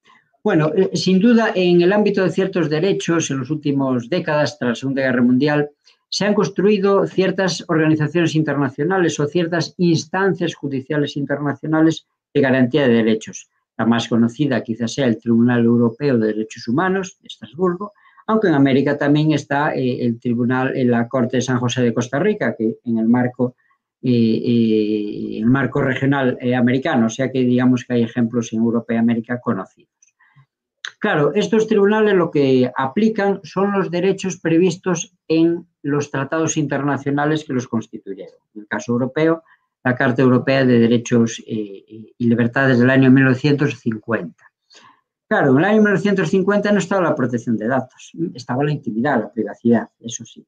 C: Bueno, sin duda, en el ámbito de ciertos derechos, en las últimas décadas, tras la Segunda Guerra Mundial, se han construido ciertas organizaciones internacionales o ciertas instancias judiciales internacionales de garantía de derechos. La más conocida quizás sea el Tribunal Europeo de Derechos Humanos de Estrasburgo, aunque en América también está eh, el Tribunal en la Corte de San José de Costa Rica, que en el marco, eh, eh, el marco regional americano, o sea que digamos que hay ejemplos en Europa y América conocidos. Claro, estos tribunales lo que aplican son los derechos previstos en los tratados internacionales que los constituyeron. En el caso europeo, la Carta Europea de Derechos eh, y Libertades del año 1950. Claro, en el año 1950 no estaba la protección de datos, estaba la intimidad, la privacidad, eso sí.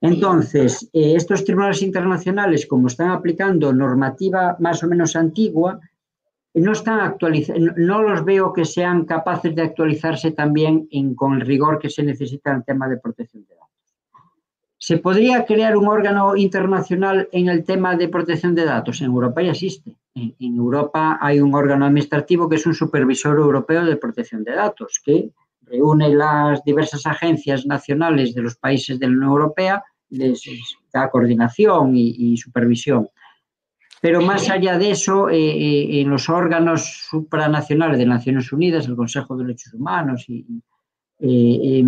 C: Entonces, eh, estos tribunales internacionales, como están aplicando normativa más o menos antigua, no están actualizados, no los veo que sean capaces de actualizarse también en, con el rigor que se necesita en el tema de protección de datos. ¿Se podría crear un órgano internacional en el tema de protección de datos? En Europa ya existe. En, Europa hay un órgano administrativo que es un supervisor europeo de protección de datos, que reúne las diversas agencias nacionales de los países de la Unión Europea, les da coordinación y supervisión pero más allá de eso, eh, eh, en los órganos supranacionales de Naciones Unidas, el Consejo de Derechos Humanos, y, eh,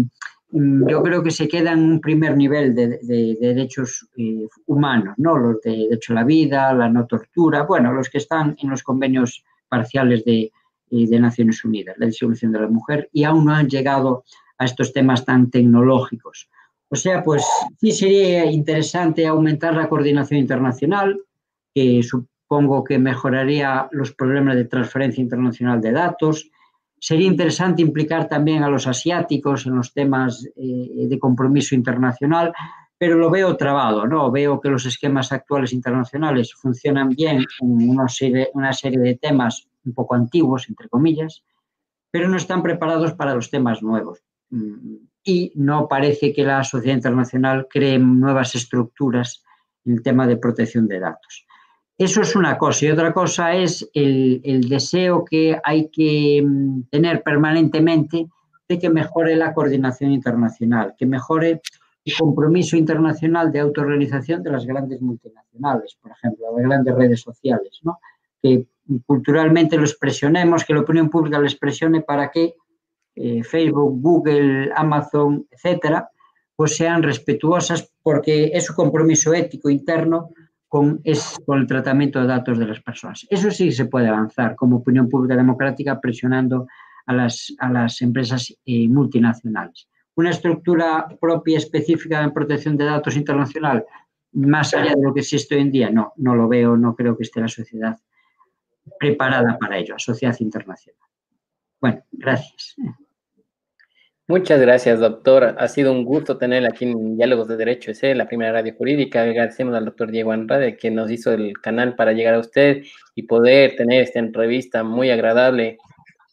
C: mm, yo creo que se queda en un primer nivel de, derechos humanos, ¿no? Los de derecho a la vida, la no tortura, bueno, los que están en los convenios parciales de, de Naciones Unidas, la disolución de la mujer, y aún no han llegado a estos temas tan tecnológicos. O sea, pues sí sería interesante aumentar la coordinación internacional, que supongo que mejoraría los problemas de transferencia internacional de datos. Sería interesante implicar también a los asiáticos en los temas eh, de compromiso internacional, pero lo veo trabado, ¿no? Veo que los esquemas actuales internacionales funcionan bien en una serie, una serie de temas un poco antiguos, entre comillas, pero no están preparados para los temas nuevos. Mm, y no parece que la sociedad internacional cree nuevas estructuras en el tema de protección de datos. Eso es una cosa. Y otra cosa es el, el, deseo que hay que mm, tener permanentemente de que mejore la coordinación internacional, que mejore el compromiso internacional de autorrealización de las grandes multinacionales, por ejemplo, las grandes redes sociales, ¿no? que culturalmente lo expresionemos, que la opinión pública lo expresione para que eh, Facebook, Google, Amazon, etcétera, pues sean respetuosas porque es su compromiso ético interno es, con el tratamiento de datos de las personas. Eso sí se puede avanzar como opinión pública democrática presionando a las, a las empresas eh, multinacionales. Una estructura propia específica en protección de datos internacional, más allá de lo que existe hoy en día, no, no lo veo, no creo que esté la sociedad preparada para ello, la sociedad internacional. Bueno, gracias.
A: Muchas gracias, doctor. Ha sido un gusto tenerla aquí en Diálogos de Derecho es la primera radio jurídica. Agradecemos al doctor Diego Andrade que nos hizo el canal para llegar a usted y poder tener esta entrevista muy agradable,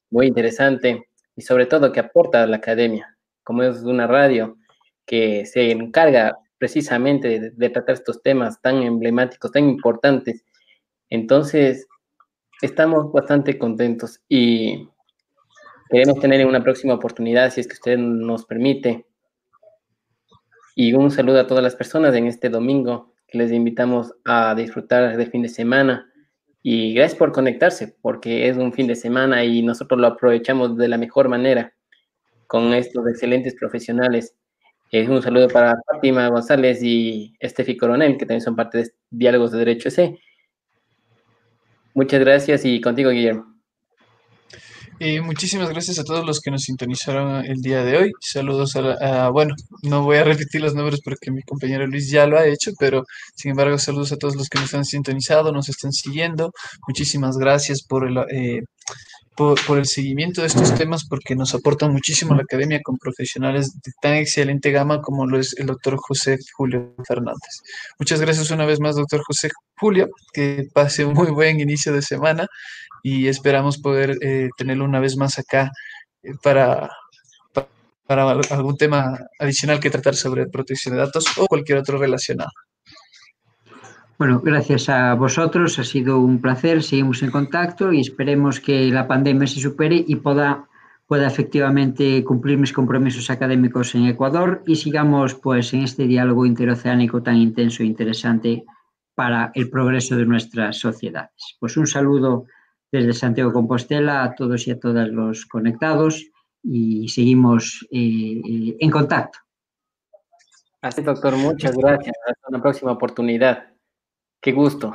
A: muy interesante y sobre todo que aporta a la academia, como es una radio que se encarga precisamente de, tratar estos temas tan emblemáticos, tan importantes. Entonces, estamos bastante contentos y Queremos tener una próxima oportunidad, si es que usted nos permite. Y un saludo a todas las personas en este domingo, que les invitamos a disfrutar del fin de semana. Y gracias por conectarse, porque es un fin de semana y nosotros lo aprovechamos de la mejor manera con estos excelentes profesionales. Es un saludo para Fátima González y Estefi Coronel, que también son parte de Diálogos de Derecho ese. Muchas gracias y contigo, Guillermo.
B: Y muchísimas gracias a todos los que nos sintonizaron el día de hoy. Saludos a, bueno, no voy a repetir los números porque mi compañero Luis ya lo ha hecho, pero sin embargo, saludos a todos los que nos han sintonizado, nos están siguiendo. Muchísimas gracias por el, eh, por, el seguimiento de estos temas porque nos aportan muchísimo la academia con profesionales de tan excelente gama como lo es el doctor José Julio Fernández. Muchas gracias una vez más, doctor José Julio, que pase un muy buen inicio de semana y esperamos poder eh, tenerlo una vez más acá eh, para, para algún tema adicional que tratar sobre protección de datos o cualquier otro relacionado.
C: Bueno, gracias a vosotros, ha sido un placer, seguimos en contacto y esperemos que la pandemia se supere y pueda, pueda efectivamente cumplir mis compromisos académicos en Ecuador y sigamos pues en este diálogo interoceánico tan intenso e interesante para el progreso de nuestras sociedades. Pues un saludo desde Santiago Compostela a todos y a todas los conectados y seguimos eh, en contacto.
A: Así, doctor, muchas gracias. Hasta una próxima oportunidad. Qué gusto.